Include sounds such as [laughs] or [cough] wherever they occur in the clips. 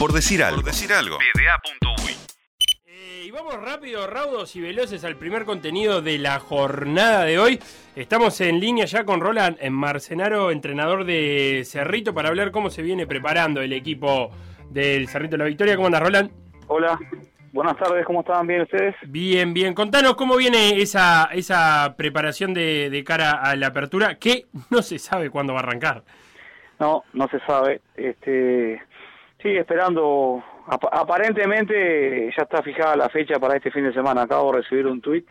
Por decir algo. Por decir algo. Eh, y vamos rápido, raudos y veloces al primer contenido de la jornada de hoy. Estamos en línea ya con Roland en Marcenaro, entrenador de Cerrito, para hablar cómo se viene preparando el equipo del Cerrito de la Victoria. ¿Cómo anda, Roland? Hola, buenas tardes, ¿cómo están? ¿Bien ustedes? Bien, bien. Contanos cómo viene esa, esa preparación de, de cara a la apertura, que no se sabe cuándo va a arrancar. No, no se sabe. Este, sí, esperando. Ap- aparentemente ya está fijada la fecha para este fin de semana. Acabo de recibir un tuit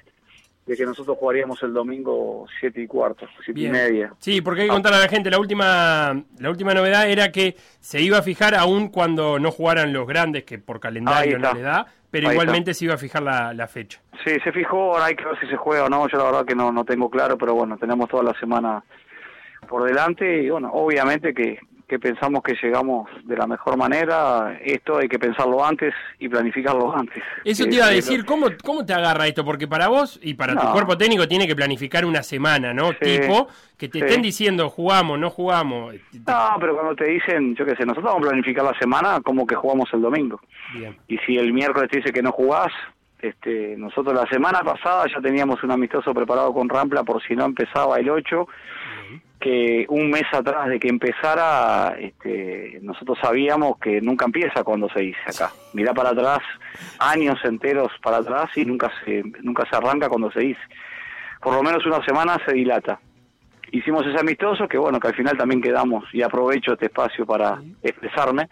de que nosotros jugaríamos el domingo siete y cuarto, siete y Bien. media. Sí, porque hay que contar a la gente, la última, la última novedad era que se iba a fijar aún cuando no jugaran los grandes, que por calendario no le da, pero Ahí igualmente se iba a fijar la, la fecha. Sí, se fijó, ahora hay que ver si se juega o no. Yo la verdad que no, no tengo claro, pero bueno, tenemos toda la semana por delante y bueno, obviamente que, que pensamos que llegamos de la mejor manera. Esto hay que pensarlo antes y planificarlo antes. Eso te iba a lo- decir, ¿cómo, ¿cómo te agarra esto? Porque para vos y para tu cuerpo técnico tiene que planificar una semana, ¿no? Sí, Tipo, que te sí. estén diciendo jugamos, no jugamos. No, pero cuando te dicen, yo qué sé, nosotros vamos a planificar la semana como que jugamos el domingo. Bien. Y si el miércoles te dice que no jugás, este, nosotros la semana pasada ya teníamos un amistoso preparado con Rampla por si no empezaba el 8, que un mes atrás de que empezara, este, nosotros sabíamos que nunca empieza cuando se dice acá. Mirá para atrás, años enteros para atrás y nunca se, nunca se arranca cuando se dice. Por lo menos una semana se dilata hicimos ese amistoso que bueno que al final también quedamos y aprovecho este espacio para expresarme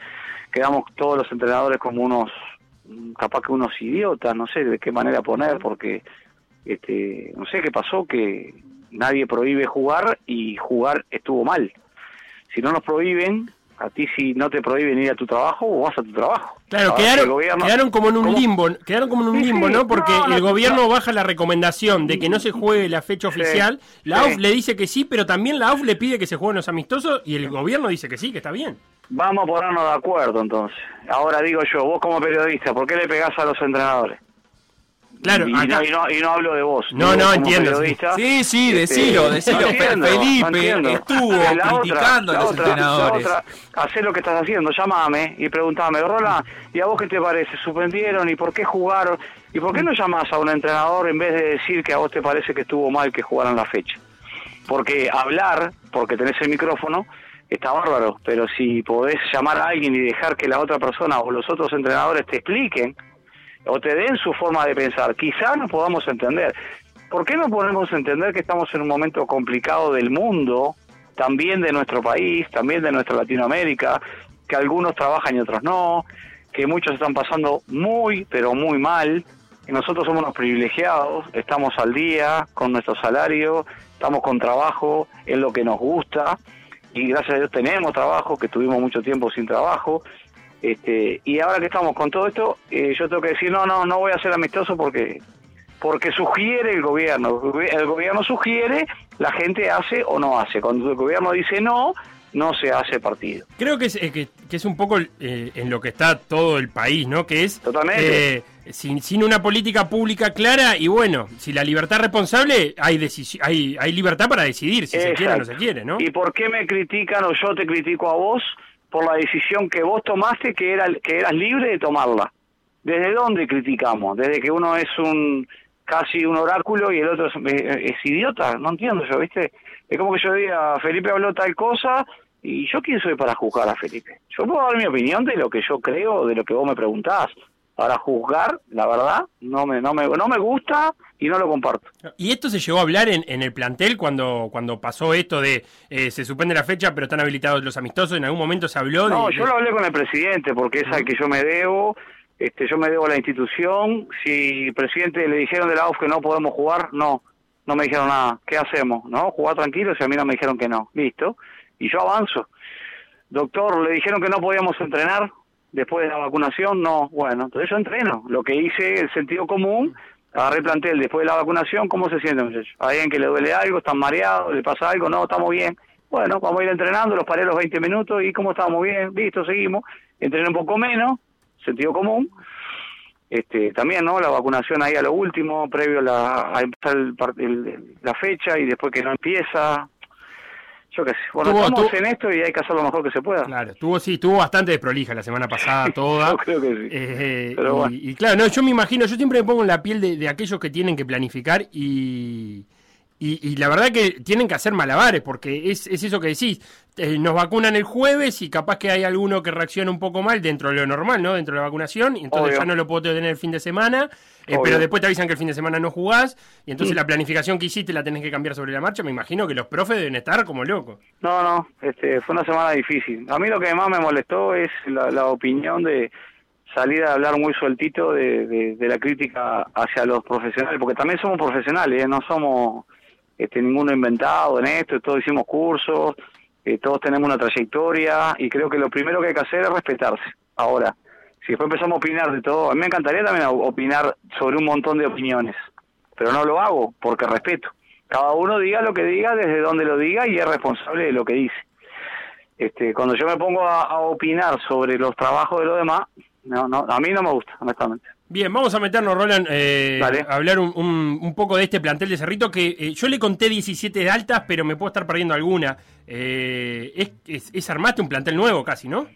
quedamos todos los entrenadores como unos capaz que unos idiotas no sé de qué manera poner porque este no sé qué pasó que nadie prohíbe jugar y jugar estuvo mal si no nos prohíben a ti si no te prohíben ir a tu trabajo o vas a tu trabajo Claro, quedaron, gobierno- quedaron como en un ¿Cómo? limbo, quedaron como en un limbo, sí, ¿no? Porque no, el gobierno no. baja la recomendación de que no se juegue la fecha Sí, oficial, la. AUF le dice que sí, pero también la AUF le pide que se jueguen los amistosos y el gobierno dice que sí, que está bien. Vamos a ponernos de acuerdo entonces. Ahora digo yo, vos como periodista, ¿por qué le pegás a los entrenadores? Claro, y, acá- no, y, no, y no hablo de vos. No, no, entiendo, Sí, sí, este, decilo, decilo. no entiendo, Felipe no estuvo La otra- criticando la a los otra- entrenadores. Otra, hacé lo que estás haciendo, llamame y preguntame, Roland, ¿y a vos qué te parece? ¿Suspendieron? ¿Y por qué jugaron? ¿Y por qué no llamás a un entrenador en vez de decir que a vos te parece que estuvo mal que jugaran la fecha? Porque hablar, porque tenés el micrófono, está bárbaro, pero si podés llamar a alguien y dejar que la otra persona o los otros entrenadores te expliquen o te den su forma de pensar, quizás nos podamos entender. ¿Por qué no podemos entender que estamos en un momento complicado del mundo, también de nuestro país, también de nuestra Latinoamérica, que algunos trabajan y otros no, que muchos están pasando muy, pero muy mal, y nosotros somos los privilegiados, estamos al día con nuestro salario, estamos con trabajo, es lo que nos gusta, y gracias a Dios tenemos trabajo, que tuvimos mucho tiempo sin trabajo, este, y ahora que estamos con todo esto, eh, yo tengo que decir, no, no, no voy a ser amistoso porque porque sugiere el gobierno. El gobierno sugiere, la gente hace o no hace. Cuando el gobierno dice no, no se hace partido. Creo que es, eh, que, que es un poco eh, en lo que está todo el país, ¿no? Que es Totalmente. eh, sin, sin una política pública clara y bueno, si la libertad es responsable, hay, hay, hay libertad para decidir si se quiere o no se quiere, ¿no? ¿Y por qué me critican o yo te critico a vos por la decisión que vos tomaste que era que eras libre de tomarla? ¿Desde dónde criticamos? ¿Desde que uno es un casi un oráculo y el otro es, idiota? No entiendo yo, ¿viste? Es como que yo diga, Felipe habló tal cosa y yo quién soy para juzgar a Felipe. Yo puedo dar mi opinión de lo que yo creo, de lo que vos me preguntás. Para juzgar, la verdad, no me, no me, no me gusta y no lo comparto. Y esto se llegó a hablar en, en el plantel cuando, cuando pasó esto de eh, se suspende la fecha, pero están habilitados los amistosos. En algún momento se habló. No, de- yo lo hablé con el presidente porque es al que yo me debo. Este, yo me debo a la institución. Si el presidente le dijeron de la AUF que no podemos jugar, no, no me dijeron nada. ¿Qué hacemos? ¿No? Jugar tranquilos y a mí no me dijeron que no. Listo. Y yo avanzo. Doctor, le dijeron que no podíamos entrenar después de la vacunación. No, bueno, entonces yo entreno. Lo que hice, el sentido común, agarré el plantel después de la vacunación. ¿Cómo se siente, muchachos? ¿Hay alguien que le duele algo? ¿Están mareados? ¿Le pasa algo? No, estamos bien. Bueno, vamos a ir entrenando, los paré los 20 minutos y cómo estamos bien, listo, seguimos. Entrené un poco menos, sentido común. Este, también, ¿no? La vacunación ahí a lo último, previo a, la, a empezar el el- la fecha y después que no empieza. Yo qué sé. Bueno, estamos en esto y hay que hacer lo mejor que se pueda. Claro, tuvo, sí, estuvo bastante desprolija la semana pasada [laughs] toda. yo creo que sí. Eh, y, claro, no, yo me imagino, yo siempre me pongo en la piel de, de aquellos que tienen que planificar y y, la verdad que tienen que hacer malabares, porque es, es eso que decís. Eh, nos vacunan el jueves y capaz que hay alguno que reacciona un poco mal dentro de lo normal, ¿no? Dentro de la vacunación, y entonces ya no lo puedo tener el fin de semana, eh, pero después te avisan que el fin de semana no jugás, y entonces la planificación que hiciste la tenés que cambiar sobre la marcha. Me imagino que los profes deben estar como locos. No, no, este, fue una semana difícil. A mí lo que más me molestó es la, opinión de salir a hablar muy sueltito de, de, la crítica hacia los profesionales, porque también somos profesionales, ¿eh? no somos este, ninguno inventado en esto, todos hicimos cursos, eh, todos tenemos una trayectoria y creo que lo primero que hay que hacer es respetarse. Ahora, si después empezamos a opinar de todo, a mí me encantaría también opinar sobre un montón de opiniones, pero no lo hago porque respeto. Cada uno diga lo que diga desde donde lo diga y es responsable de lo que dice. Este, cuando yo me pongo a, opinar sobre los trabajos de los demás, no, no, a mí no me gusta, honestamente. Bien, vamos a meternos, Roland, eh, a hablar un, un, poco de este plantel de Cerrito, que eh, yo le conté 17 de altas, pero me puedo estar perdiendo alguna. Eh, es, es, armaste un plantel nuevo casi, ¿no?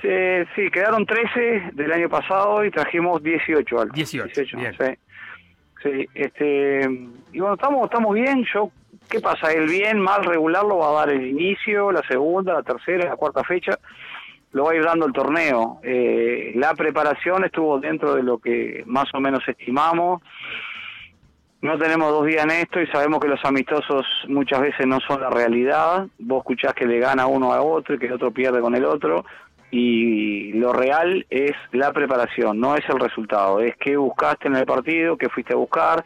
Sí, sí, quedaron 13 del año pasado y trajimos 18 altas. 18, bien. Sí. sí, este, y bueno, estamos, estamos bien, yo, ¿qué pasa? El bien, mal, regular lo va a dar el inicio, la segunda, la tercera, la cuarta fecha lo va a ir dando el torneo. Eh, la preparación estuvo dentro de lo que más o menos estimamos. No tenemos dos días en esto y sabemos que los amistosos muchas veces no son la realidad. Vos escuchás que le gana uno a otro y que el otro pierde con el otro. Y lo real es la preparación, no es el resultado. Es qué buscaste en el partido, qué fuiste a buscar,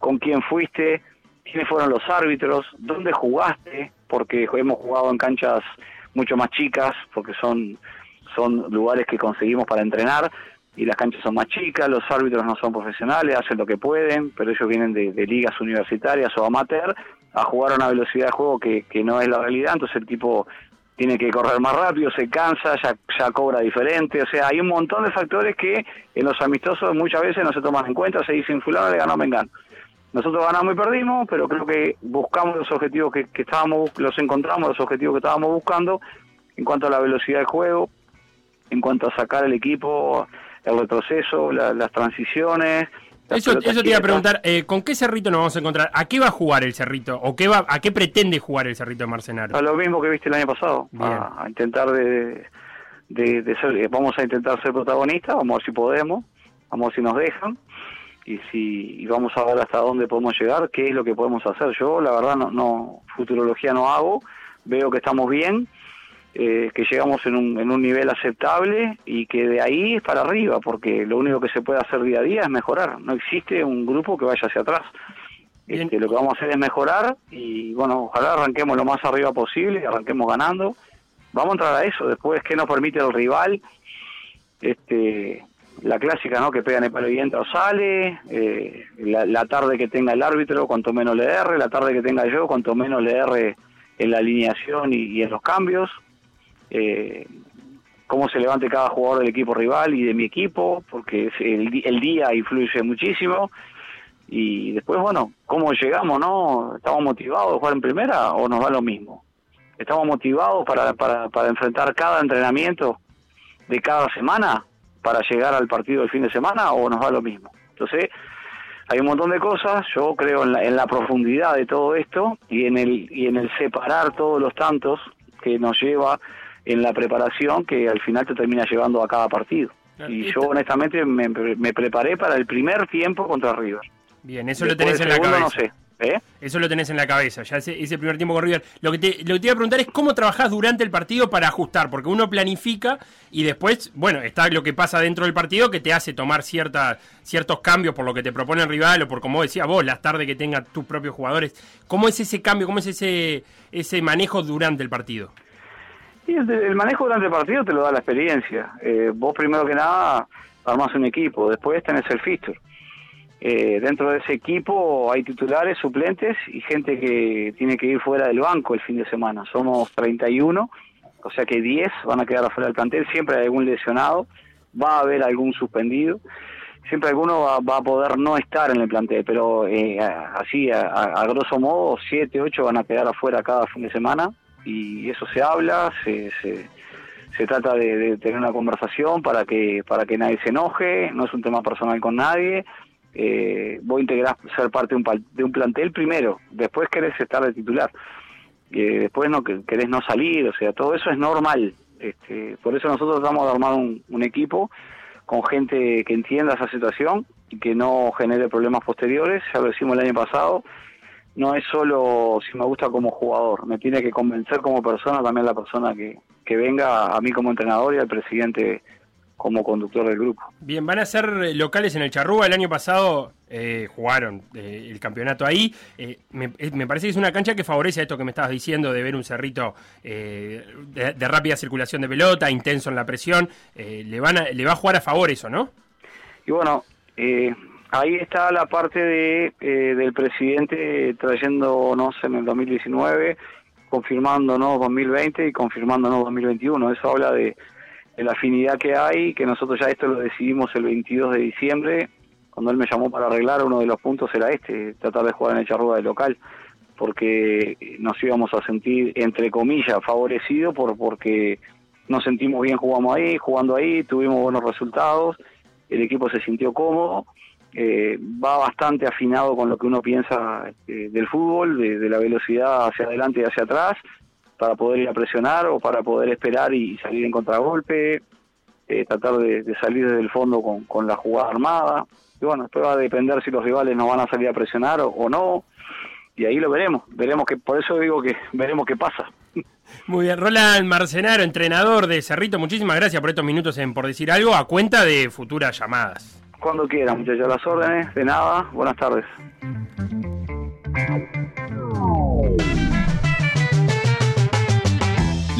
con quién fuiste, quiénes fueron los árbitros, dónde jugaste, porque hemos jugado en canchas mucho más chicas, porque son, son lugares que conseguimos para entrenar y las canchas son más chicas, los árbitros no son profesionales, hacen lo que pueden, pero ellos vienen de, ligas universitarias o amateur a jugar a una velocidad de juego que, que no es la realidad, entonces el tipo tiene que correr más rápido, se cansa, ya, ya cobra diferente, o sea, hay un montón de factores que en los amistosos muchas veces no se toman en cuenta, se dicen fulano le ganó Mengán. Nosotros ganamos y perdimos, pero creo que buscamos los objetivos que, estábamos, los encontramos, los objetivos que estábamos buscando en cuanto a la velocidad de juego, en cuanto a sacar el equipo, el retroceso, las transiciones. Eso, eso te iba a preguntar, eh, ¿con qué Cerrito nos vamos a encontrar? ¿A qué va a jugar el Cerrito? ¿O qué va, a qué pretende jugar el Cerrito de Marcenaro? A lo mismo que viste el año pasado, a, intentar de, de, ser, eh, vamos a intentar ser protagonistas, vamos a ver si podemos, vamos a ver si nos dejan y si vamos a ver hasta dónde podemos llegar, qué es lo que podemos hacer. Yo, la verdad, no, no futurología no hago, veo que estamos bien, eh, que llegamos en un, en un nivel aceptable y que de ahí es para arriba, porque lo único que se puede hacer día a día es mejorar. No existe un grupo que vaya hacia atrás. Este, lo que vamos a hacer es mejorar y bueno, ojalá arranquemos lo más arriba posible, arranquemos ganando. Vamos a entrar a eso. Después, ¿qué nos permite el rival? Este, la clásica, ¿no? Que pegan el palo y entra o sale, eh, la, tarde que tenga el árbitro, cuanto menos le erre, la tarde que tenga yo, cuanto menos le erre en la alineación y, en los cambios, eh, cómo se levante cada jugador del equipo rival y de mi equipo, porque el, el día influye muchísimo, y después, bueno, cómo llegamos, ¿no? ¿Estamos motivados de jugar en primera o nos va lo mismo? ¿Estamos motivados para, para, para enfrentar cada entrenamiento de cada semana? Para llegar al partido del fin de semana o nos va lo mismo. Entonces, hay un montón de cosas, yo creo en la, profundidad de todo esto y en el y en el separar todos los tantos que nos lleva en la preparación que al final te termina llevando a cada partido. Y yo honestamente me, preparé para el primer tiempo contra River. Bien, eso lo tenés en la cabeza. No sé. ¿Eh? Eso lo tenés en la cabeza, ya ese, ese primer tiempo con River. Lo que, te, lo que te iba a preguntar es cómo trabajás durante el partido para ajustar, porque uno planifica y después, bueno, está lo que pasa dentro del partido que te hace tomar cierta, ciertos cambios por lo que te propone el rival o por, como decía vos, las tardes que tengan tus propios jugadores. ¿Cómo es ese cambio, cómo es ese, ese manejo durante el partido? el, manejo durante el partido te lo da la experiencia. Eh, vos primero que nada armás un equipo, después tenés el fixture eh, dentro de ese equipo hay titulares, suplentes y gente que tiene que ir fuera del banco el fin de semana. Somos 31, o sea que 10 van a quedar afuera del plantel, siempre hay algún lesionado, va a haber algún suspendido. siempre alguno va, a poder no estar en el plantel, pero eh, así, a, grosso modo, siete, ocho van a quedar afuera cada fin de semana y eso se habla, se, se, trata de, tener una conversación para que para que nadie se enoje, no es un tema personal con nadie. Eh, vos integrás ser parte de un, de un plantel primero, después querés estar de titular, eh, después no querés no salir, o sea, todo eso es normal. Este, por eso nosotros tratamos de armar un equipo con gente que entienda esa situación y que no genere problemas posteriores, ya lo decimos el año pasado, no es solo si me gusta como jugador, me tiene que convencer como persona también la persona que, que venga a mí como entrenador y al presidente como conductor del grupo. Bien, van a ser locales en el Charrúa. El año pasado eh, jugaron eh, el campeonato ahí. Eh, me, parece que es una cancha que favorece a esto que me estabas diciendo de ver un cerrito de, rápida circulación de pelota, intenso en la presión. le, van le va a jugar a favor eso, ¿no? Y bueno, ahí está la parte de del presidente trayéndonos en el 2019, confirmándonos 2020 y confirmándonos 2021. Eso habla de la afinidad que hay, que nosotros ya esto lo decidimos el 22 de diciembre, cuando él me llamó para arreglar, uno de los puntos era este, tratar de jugar en el Charrúa de local, porque nos íbamos a sentir, entre comillas, favorecidos por, porque nos sentimos bien jugamos ahí, jugando ahí, tuvimos buenos resultados, el equipo se sintió cómodo, eh, va bastante afinado con lo que uno piensa este, del fútbol, de, la velocidad hacia adelante y hacia atrás, para poder ir a presionar o para poder esperar y salir en contragolpe, eh, tratar de, salir desde el fondo con, la jugada armada. Y bueno, después va a depender si los rivales nos van a salir a presionar o, no. Y ahí lo veremos. Veremos que, por eso digo que [laughs] veremos qué pasa. Muy bien, Roland Marcenaro, entrenador de Cerrito, muchísimas gracias por estos minutos en Por Decir Algo, a cuenta de futuras llamadas. Cuando quieran, muchachos, las órdenes, de nada, buenas tardes.